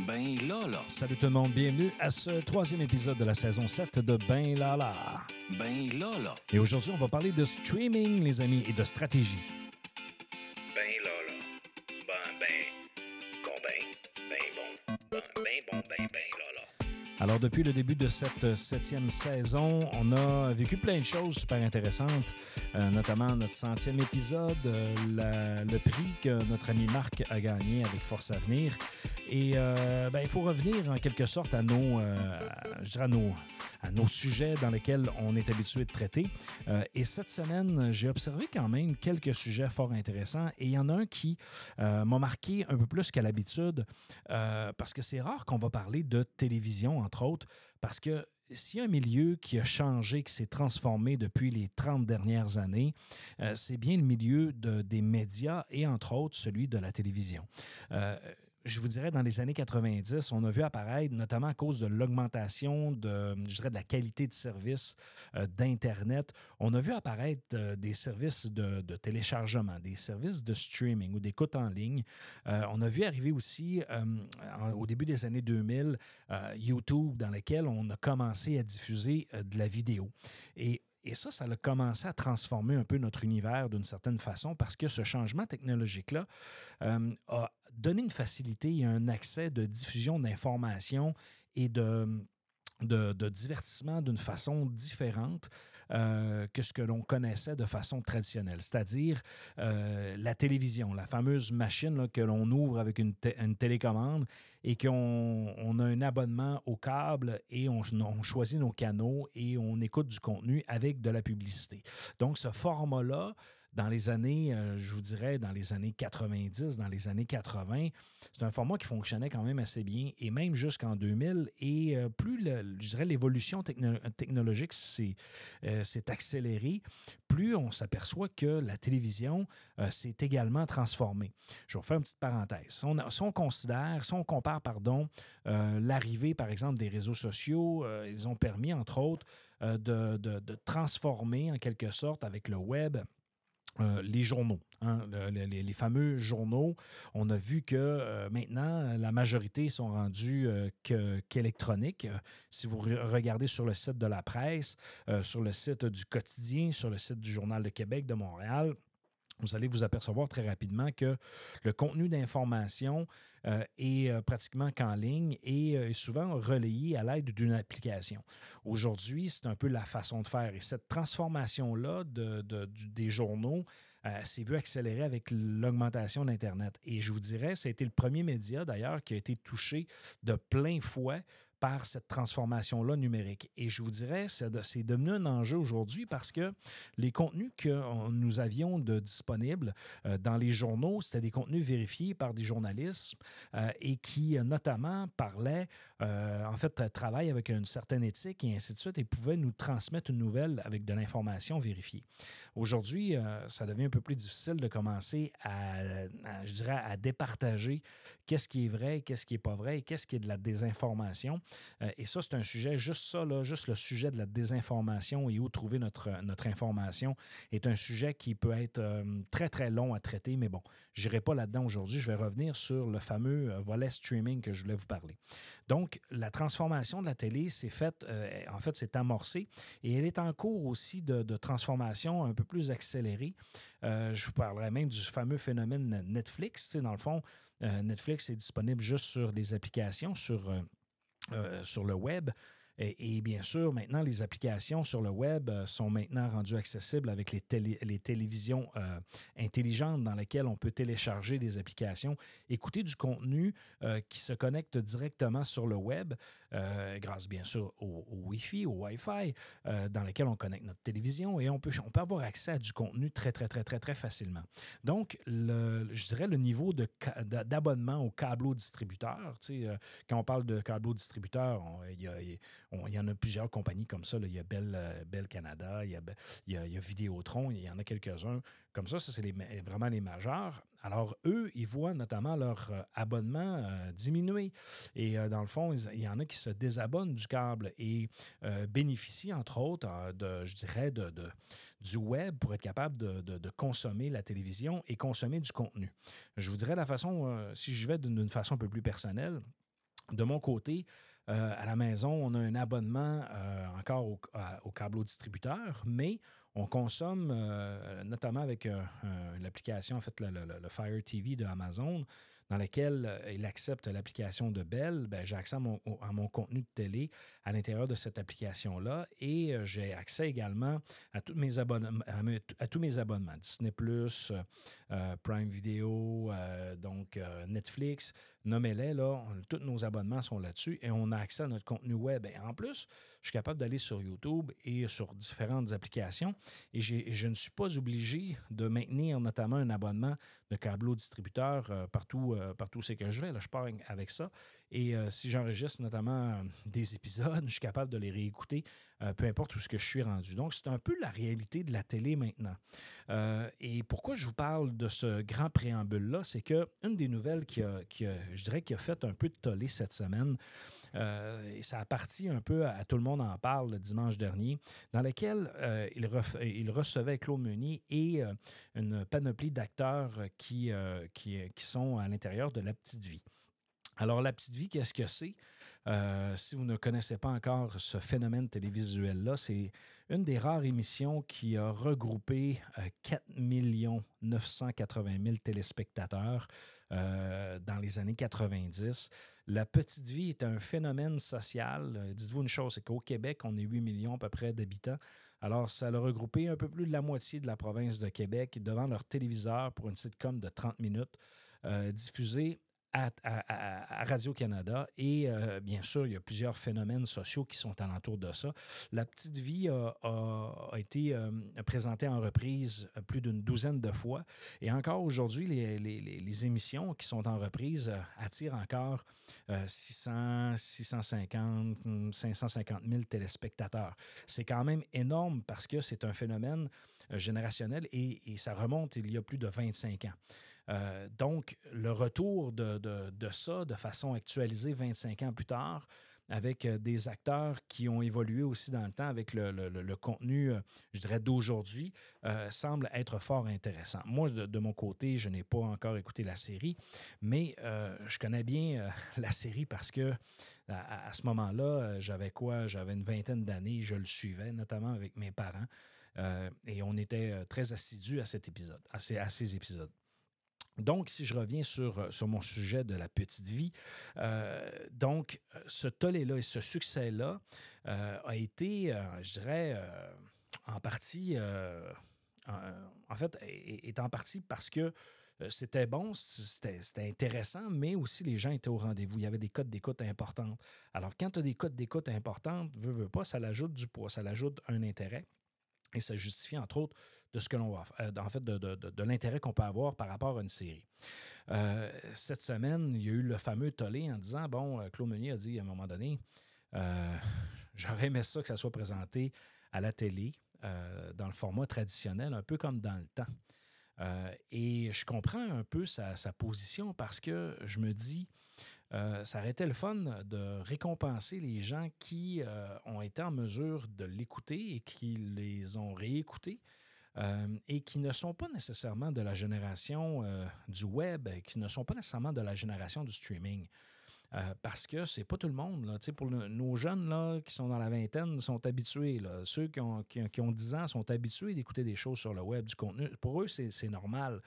Ben là là. Salut tout le monde, bienvenue à ce troisième épisode de la saison 7 de Ben là là. Ben là là. Et aujourd'hui, on va parler de streaming, les amis, et de stratégie. Alors, depuis le début de cette septième saison, on a vécu plein de choses super intéressantes, euh, notamment notre centième épisode, euh, le prix que notre ami Marc a gagné avec Force Avenir. Et euh, ben, il faut revenir en quelque sorte à nos, je à nos, sujets dans lesquels on est habitué de traiter. Et cette semaine, j'ai observé quand même quelques sujets fort intéressants. Et il y en a un qui m'a marqué un peu plus qu'à l'habitude, parce que c'est rare qu'on va parler de télévision, entre autres, parce que s'il y a un milieu qui a changé, qui s'est transformé depuis les 30 dernières années, euh, c'est bien le milieu de- des médias et entre autres celui de la télévision. Euh, je vous dirais, dans les années 90, on a vu apparaître, notamment à cause de l'augmentation de, je dirais, de la qualité de service euh, d'Internet, on a vu apparaître euh, des services de, téléchargement, des services de streaming ou d'écoute en ligne. Euh, on a vu arriver aussi, au début des années 2000, euh, YouTube, dans lequel on a commencé à diffuser de la vidéo. Et et ça, ça a commencé à transformer un peu notre univers d'une certaine façon parce que ce changement technologique-là euh, a donné une facilité et un accès de diffusion d'informations et de, de, divertissement d'une façon différente euh, que ce que l'on connaissait de façon traditionnelle, c'est-à-dire euh, la télévision, la fameuse machine que l'on ouvre avec une, té- une télécommande et qu'on on a un abonnement au câble et on, on choisit nos canaux et on écoute du contenu avec de la publicité. Donc, ce format-là, dans les années, euh, je vous dirais, dans les années 90, dans les années 80, c'est un format qui fonctionnait quand même assez bien et même jusqu'en 2000. Et euh, plus, je dirais, l'évolution techno- technologique s'est euh, s'est accélérée, plus on s'aperçoit que la télévision s'est également transformée. Je vais vous faire une petite parenthèse. Si on, considère, si on compare, pardon, l'arrivée, par exemple, des réseaux sociaux, ils ont permis, entre autres, de- de transformer en quelque sorte avec le web euh, les journaux, hein, le- le- les, fameux journaux. On a vu que euh, maintenant, la majorité sont rendus euh, que- qu'électroniques. Si vous re- regardez sur le site de la presse, sur le site du quotidien, sur le site du Journal de Québec de Montréal, vous allez vous apercevoir très rapidement que le contenu d'information euh, est euh, pratiquement qu'en ligne et euh, est souvent relayé à l'aide d'une application. Aujourd'hui, c'est un peu la façon de faire. Et cette transformation-là des journaux s'est vue accélérer avec l'augmentation d'Internet. Et je vous dirais, ça a été le premier média d'ailleurs qui a été touché de plein fouet par cette transformation-là numérique. Et je vous dirais, c'est de- c'est devenu un enjeu aujourd'hui parce que les contenus que nous avions de disponibles euh, dans les journaux, c'était des contenus vérifiés par des journalistes euh, et qui, euh, notamment, parlaient, en fait, travaillent avec une certaine éthique et ainsi de suite et pouvaient nous transmettre une nouvelle avec de l'information vérifiée. Aujourd'hui, ça devient un peu plus difficile de commencer à, à, je dirais, à départager qu'est-ce qui est vrai, qu'est-ce qui n'est pas vrai qu'est-ce qui est de la désinformation. Euh, et ça, c'est un sujet, juste ça, là, juste le sujet de la désinformation et où trouver notre, notre information est un sujet qui peut être euh, très, très long à traiter. Mais bon, je n'irai pas là-dedans aujourd'hui. Je vais revenir sur le fameux euh, volet streaming que je voulais vous parler. Donc, la transformation de la télé s'est faite, en fait, s'est amorcée et elle est en cours aussi de, transformation un peu plus accélérée. Je vous parlerai même du fameux phénomène Netflix. Dans le fond, Netflix est disponible juste sur des applications, sur, euh, sur le web. Et, bien sûr, maintenant, les applications sur le web euh, sont maintenant rendues accessibles avec les, télé- les télévisions euh, intelligentes dans lesquelles on peut télécharger des applications, écouter du contenu euh, qui se connecte directement sur le web, grâce bien sûr au, Wi-Fi, au Wi-Fi, dans lequel on connecte notre télévision et on peut, on peut avoir accès à du contenu très, très, très, très, très facilement. Donc, je dirais le niveau d'abonnement au câbleau distributeur, tu sais, quand on parle de câbleau distributeur, il y, a- il y en a plusieurs compagnies comme ça. là. Il y a Bell, euh, Canada, il y a, il y a- il y Vidéotron, il y en a quelques-uns comme ça. Ça, c'est vraiment les majeurs. Alors, eux, ils voient notamment leur euh, abonnement euh, diminuer. Et dans le fond, il y en a qui se désabonnent du câble et bénéficient, entre autres, de, je dirais, de, du web pour être capable de, de- consommer la télévision et consommer du contenu. Je vous dirais la façon, si je vais d'une façon un peu plus personnelle, De mon côté, euh, à la maison, on a un abonnement euh, encore au, câble au distributeur, mais on consomme, euh, notamment avec l'application, en fait, le, le- Fire TV de Amazon, dans laquelle il accepte l'application de Bell, ben, j'ai accès à mon, à mon contenu de télé à l'intérieur de cette application-là et j'ai accès également à tous mes abonnements, à, à tous mes abonnements, Disney+, Prime Video, donc Netflix, nommez-les, là, tous nos abonnements sont là-dessus et on a accès à notre contenu web. En plus, je suis capable d'aller sur YouTube et sur différentes applications et je ne suis pas obligé de maintenir notamment un abonnement de câbleau distributeur euh, partout, euh, partout où c'est que je vais. Là, je pars avec ça. Et euh, si j'enregistre notamment euh, des épisodes, je suis capable de les réécouter, euh, peu importe où ce que je suis rendu. Donc, c'est un peu la réalité de la télé maintenant. Et pourquoi je vous parle de ce grand préambule-là, c'est que une des nouvelles qui a, je dirais, qui a fait un peu de tollé cette semaine, et ça a parti un peu à, Tout le monde en parle le dimanche dernier, dans lequel euh, il, recevait Claude Meunier et une panoplie d'acteurs qui sont à l'intérieur de La Petite Vie. Alors, La Petite Vie, qu'est-ce que c'est? Euh, si vous ne connaissez pas encore ce phénomène télévisuel-là, c'est une des rares émissions qui a regroupé euh, 4 980 000 téléspectateurs euh, dans les années 90. La petite vie est un phénomène social. Euh, Dites-vous une chose, c'est qu'au Québec, on est 8 millions à peu près d'habitants. Alors, ça a regroupé un peu plus de la moitié de la province de Québec devant leur téléviseur pour une sitcom de 30 minutes diffusée à, Radio-Canada. Et euh, bien sûr, il y a plusieurs phénomènes sociaux qui sont alentour de ça. La petite vie a, été euh, présentée en reprise euh, plus d'une douzaine de fois. Et encore aujourd'hui, les, émissions qui sont en reprise attirent encore euh, 600, 650, hum, 550 000 téléspectateurs. C'est quand même énorme parce que c'est un phénomène générationnel et ça remonte il y a plus de 25 ans. Euh, donc, le retour de, ça de façon actualisée 25 ans plus tard, avec euh, des acteurs qui ont évolué aussi dans le temps avec le, contenu, euh, je dirais, d'aujourd'hui, semble être fort intéressant. Moi, de, mon côté, je n'ai pas encore écouté la série, mais je connais bien la série parce que à, ce moment-là, j'avais quoi? J'avais une vingtaine d'années, je le suivais, notamment avec mes parents, et on était très assidus à cet épisode, à ces épisodes. Donc, si je reviens sur, euh, sur mon sujet de la petite vie, euh, donc, euh, ce tollé-là et ce succès-là a été, je dirais, en partie, en, fait, est, en partie parce que c'était bon, c'était c'était intéressant, mais aussi les gens étaient au rendez-vous. Il y avait des codes d'écoute importantes. Alors, quand tu as des codes d'écoute importantes, veux, veux pas, ça l'ajoute du poids, ça l'ajoute un intérêt. Et ça justifie, entre autres, de ce que l'on va faire, en fait, de, de- de- de l'intérêt qu'on peut avoir par rapport à une série. Euh, cette semaine, il y a eu le fameux tollé en disant bon, euh, Claude Meunier a dit à un moment donné euh, j'aurais aimé ça que ça soit présenté à la télé, euh, dans le format traditionnel, un peu comme dans le temps. Euh, et je comprends un peu sa, sa position parce que je me dis, euh, ça aurait été le fun de récompenser les gens qui euh, ont été en mesure de l'écouter et qui les ont réécoutés. euh, et qui ne sont pas nécessairement de la génération du web, qui ne sont pas nécessairement de la génération du streaming. Euh, parce que c'est pas tout le monde. Là. Pour nos jeunes là, qui sont dans la vingtaine sont habitués. Ceux qui ont, qui, ont- qui ont 10 ans sont habitués d'écouter des choses sur le web, du contenu. Pour eux, c'est normal.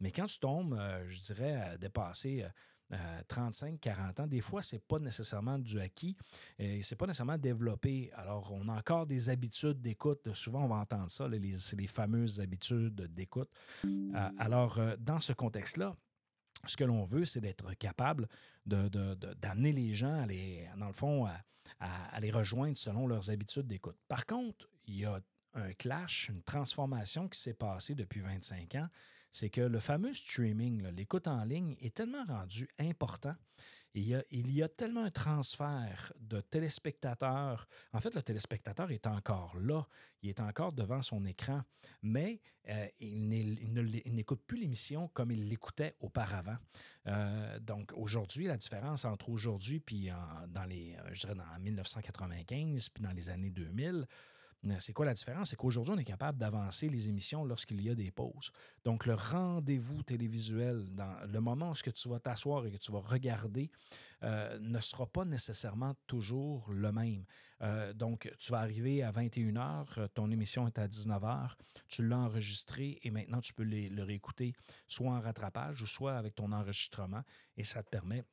Mais quand tu tombes, euh, je dirais, à dépasser euh, 35, 40 ans, des fois, c'est pas nécessairement du acquis et c'est pas nécessairement développé. Alors, on a encore des habitudes d'écoute. Souvent, on va entendre ça, les, les fameuses habitudes d'écoute. Euh, alors, euh, dans ce contexte-là, ce que l'on veut, c'est d'être capable d'amener les gens, à les, dans le fond, à les rejoindre selon leurs habitudes d'écoute. Par contre, il y a un clash, une transformation qui s'est passée depuis 25 ans. C'est que le fameux streaming, l'écoute en ligne, est tellement rendu important. Il, y a, tellement un transfert de téléspectateurs. En fait, le téléspectateur est encore là. Il est encore devant son écran, mais euh, il n'écoute plus l'émission comme il l'écoutait auparavant. Euh, donc aujourd'hui, la différence entre aujourd'hui puis dans les, je dirais dans 1995 puis dans les années 2000, C'est quoi la différence? C'est qu'aujourd'hui, on est capable d'avancer les émissions lorsqu'il y a des pauses. Donc, le rendez-vous télévisuel, dans le moment où tu vas t'asseoir et que tu vas regarder, euh, ne sera pas nécessairement toujours le même. Euh, donc, tu vas arriver à 21h, ton émission est à 19h, tu l'as enregistré et maintenant tu peux le réécouter soit en rattrapage ou soit avec ton enregistrement et ça te permet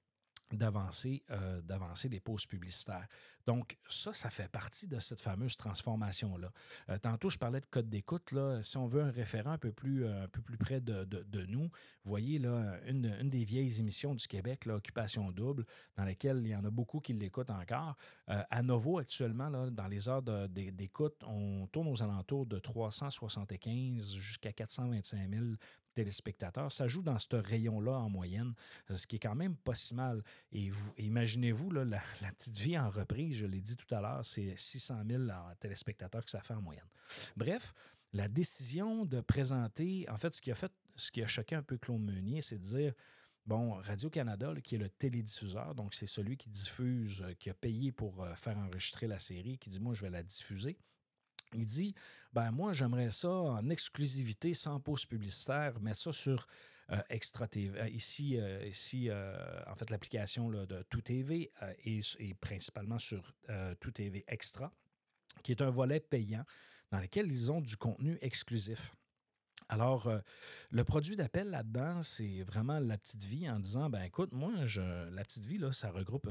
d'avancer euh, d'avancer des pauses publicitaires. Donc, ça, ça fait partie de cette fameuse transformation-là. Euh, tantôt, je parlais de code d'écoute. Là. Si on veut un référent un peu plus, euh, un peu plus près de, de, nous, vous voyez là, une, une, des vieilles émissions du Québec, l'Occupation double, dans laquelle il y en a beaucoup qui l'écoutent encore. à Novo, actuellement, là, dans les heures d'écoute, on tourne aux alentours de 375 jusqu'à 425 000 téléspectateurs. Ça joue dans ce rayon-là en moyenne, ce qui est quand même pas si mal. Et vous, imaginez-vous, la, la, petite vie en reprise, je l'ai dit tout à l'heure, c'est 600 000 téléspectateurs que ça fait en moyenne. Bref, la décision de présenter, en fait, ce qui a fait, ce qui a choqué un peu Claude Meunier, c'est de dire Bon, Radio-Canada, qui est le télédiffuseur, donc c'est celui qui diffuse, euh, qui a payé pour euh, faire enregistrer la série, qui dit Moi, je vais la diffuser. Il dit ben moi, j'aimerais ça en exclusivité, sans pause publicitaire, mettre ça sur euh, Extra TV. Euh, ici, euh, ici en fait, l'application de Tout TV et, principalement sur Tout TV Extra, qui est un volet payant dans lequel ils ont du contenu exclusif. Alors, le produit d'appel là-dedans, c'est vraiment la petite vie en disant, ben écoute, moi, je, la petite vie, là, ça regroupe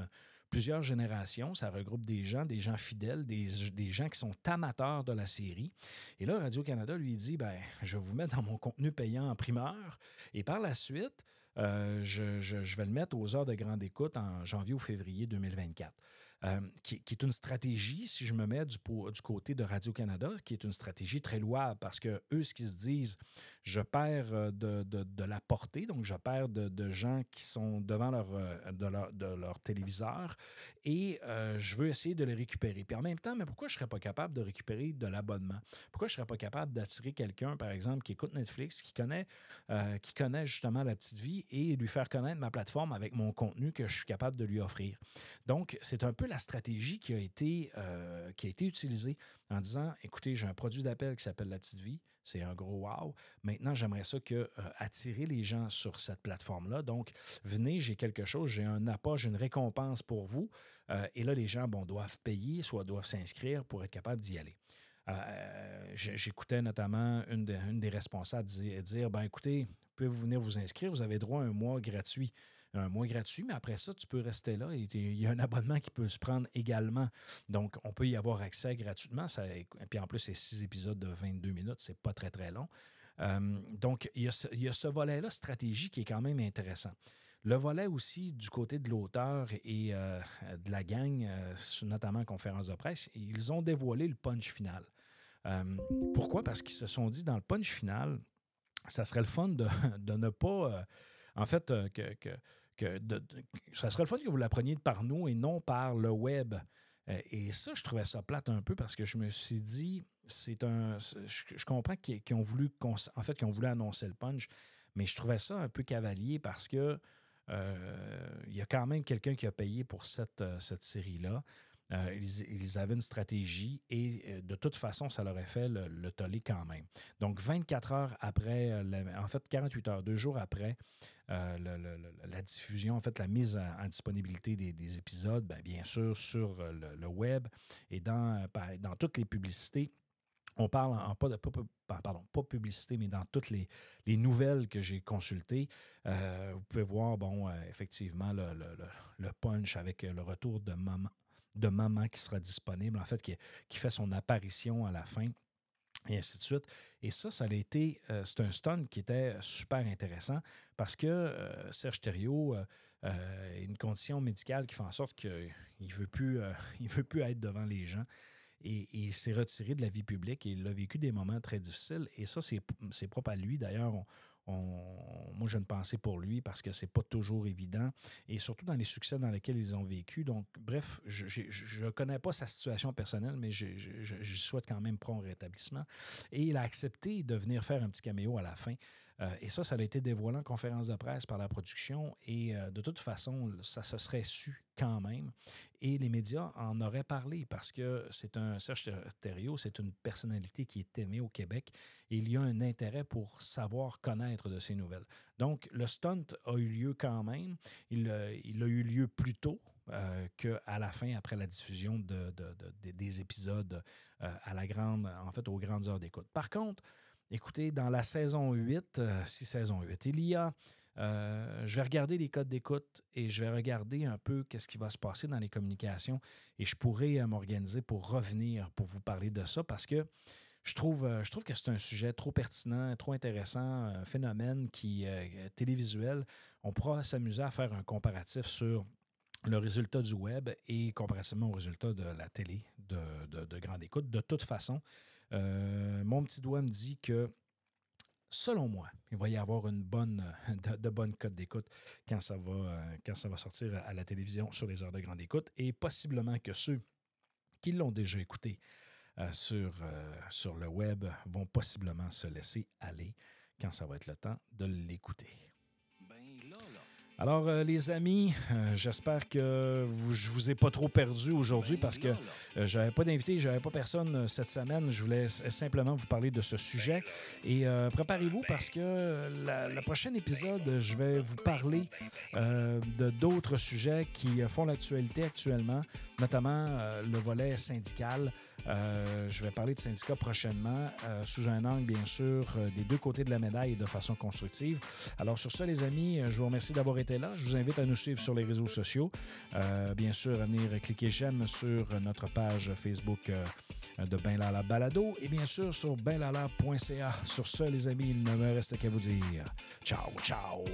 plusieurs générations. Ça regroupe des gens, des gens fidèles, des, gens qui sont amateurs de la série. Et là, Radio-Canada lui dit ben, je vais vous mettre dans mon contenu payant en primeur. Et par la suite, euh, je, je, vais le mettre aux heures de grande écoute en janvier ou février 2024. Euh, qui, est une stratégie, si je me mets du, côté de Radio-Canada, qui est une stratégie très louable parce que eux, ce qu'ils se disent, je perds euh, de, la portée, donc je perds de, gens qui sont devant leur, euh, téléviseur et je veux essayer de les récupérer. Puis en même temps, mais pourquoi je ne serais pas capable de récupérer de l'abonnement? Pourquoi je ne serais pas capable d'attirer quelqu'un, par exemple, qui écoute Netflix, qui connaît, qui connaît justement la petite vie et lui faire connaître ma plateforme avec mon contenu que je suis capable de lui offrir? Donc, c'est un peu la stratégie qui a été, euh, qui a été utilisée en disant écoutez, j'ai un produit d'appel qui s'appelle La Petite Vie, c'est un gros wow. Maintenant, j'aimerais ça que euh, attirer les gens sur cette plateforme-là. Donc, venez, j'ai quelque chose, j'ai un appât, j'ai une récompense pour vous. Euh, et là, les gens bon, doivent payer, soit doivent s'inscrire pour être capables d'y aller. J'écoutais notamment une, des responsables dire, dire ben écoutez, vous pouvez venir vous inscrire, vous avez droit à un mois gratuit un mois gratuit, mais après ça, tu peux rester là. Et il y a un abonnement qui peut se prendre également. Donc, on peut y avoir accès gratuitement. Ça, et puis en plus, c'est six épisodes de 22 minutes, c'est pas très, très long. Euh, donc, il y a ce, volet-là, stratégie, qui est quand même intéressant. Le volet aussi du côté de l'auteur et euh, de la gang, euh, notamment en conférence de presse, ils ont dévoilé le punch final. pourquoi? Parce qu'ils se sont dit dans le punch final, ça serait le fun de, ne pas, en fait, que, que ça serait le fun que vous l'appreniez par nous et non par le web. Euh, et ça, je trouvais ça plate un peu parce que je me suis dit, c'est un. Je, comprends qu'ils ont voulu en fait qu'ils ont voulu annoncer le punch, mais je trouvais ça un peu cavalier parce que euh, il y a quand même quelqu'un qui a payé pour cette, euh, cette série-là. Euh, ils, avaient une stratégie et euh, de toute façon, ça leur a fait le, tollé quand même. Donc, 24 heures après, euh, en fait, 48 heures, deux jours après la diffusion, en fait, la mise en, disponibilité des, épisodes, ben, bien, sûr, sur le, web et dans, toutes les publicités. On parle en, pas de pardon, pas publicité, mais dans toutes les, nouvelles que j'ai consultées, vous pouvez voir, bon, effectivement, le, le, punch avec le retour de maman, de maman qui sera disponible, en fait, qui, qui fait son apparition à la fin et ainsi de suite. Et ça, ça a été, euh, c'est un stun qui était super intéressant parce que euh, Serge Thériault euh, a une condition médicale qui fait en sorte qu'il ne veut, plus, veut plus être devant les gens. Et, il s'est retiré de la vie publique et il a vécu des moments très difficiles. Et ça, c'est propre à lui. D'ailleurs, on, moi, j'ai une pensée pour lui parce que c'est pas toujours évident et surtout dans les succès dans lesquels ils ont vécu. Donc, bref, je ne connais pas sa situation personnelle, mais je, souhaite quand même prendre rétablissement. Et il a accepté de venir faire un petit caméo à la fin. Euh, et ça, ça a été dévoilé en conférence de presse par la production. Et euh, de toute façon, ça se serait su quand même. Et les médias en auraient parlé parce que c'est un Serge Thériault, c'est une personnalité qui est aimée au Québec et il y a un intérêt pour savoir connaître de ces nouvelles. Donc, le stunt a eu lieu quand même. Il, il a eu lieu plus tôt, euh, qu'à la fin, après la diffusion de, des épisodes euh, à la grande, en fait, aux grandes heures d'écoute. Par contre, écoutez, dans la saison 8, euh, si saison 8, il y a. je vais regarder les codes d'écoute et je vais regarder un peu qu'est-ce qui va se passer dans les communications et je pourrai m'organiser pour revenir pour vous parler de ça parce que je trouve, je trouve que c'est un sujet trop pertinent, trop intéressant, un phénomène qui est télévisuel. On pourra s'amuser à faire un comparatif sur le résultat du web et comparativement au résultat de la télé de, grande écoute. De toute façon, euh, mon petit doigt me dit que selon moi, il va y avoir une bonne, de, bonnes cotes d'écoute quand, ça va, euh, quand ça va sortir à la télévision sur les heures de grande écoute et possiblement que ceux qui l'ont déjà écouté euh, sur, sur le web vont possiblement se laisser aller quand ça va être le temps de l'écouter. Alors, euh, les amis, euh, j'espère que vous, je vous ai pas trop perdu aujourd'hui parce que euh, j'avais pas d'invité, j'avais pas personne cette semaine. Je voulais simplement vous parler de ce sujet. Et préparez-vous parce que le prochain épisode, je vais vous parler de d'autres sujets qui font l'actualité actuellement, notamment le volet syndical. Euh, je vais parler de syndicats prochainement euh, sous un angle, bien sûr, euh, des deux côtés de la médaille et de façon constructive. Alors, sur ça, les amis, je vous remercie d'avoir été là. Je vous invite à nous suivre sur les réseaux sociaux. bien sûr, à venir cliquer j'aime sur notre page Facebook de Ben Lala Balado et bien sûr sur benlala.ca. Sur ça, les amis, il ne me reste qu'à vous dire ciao, ciao.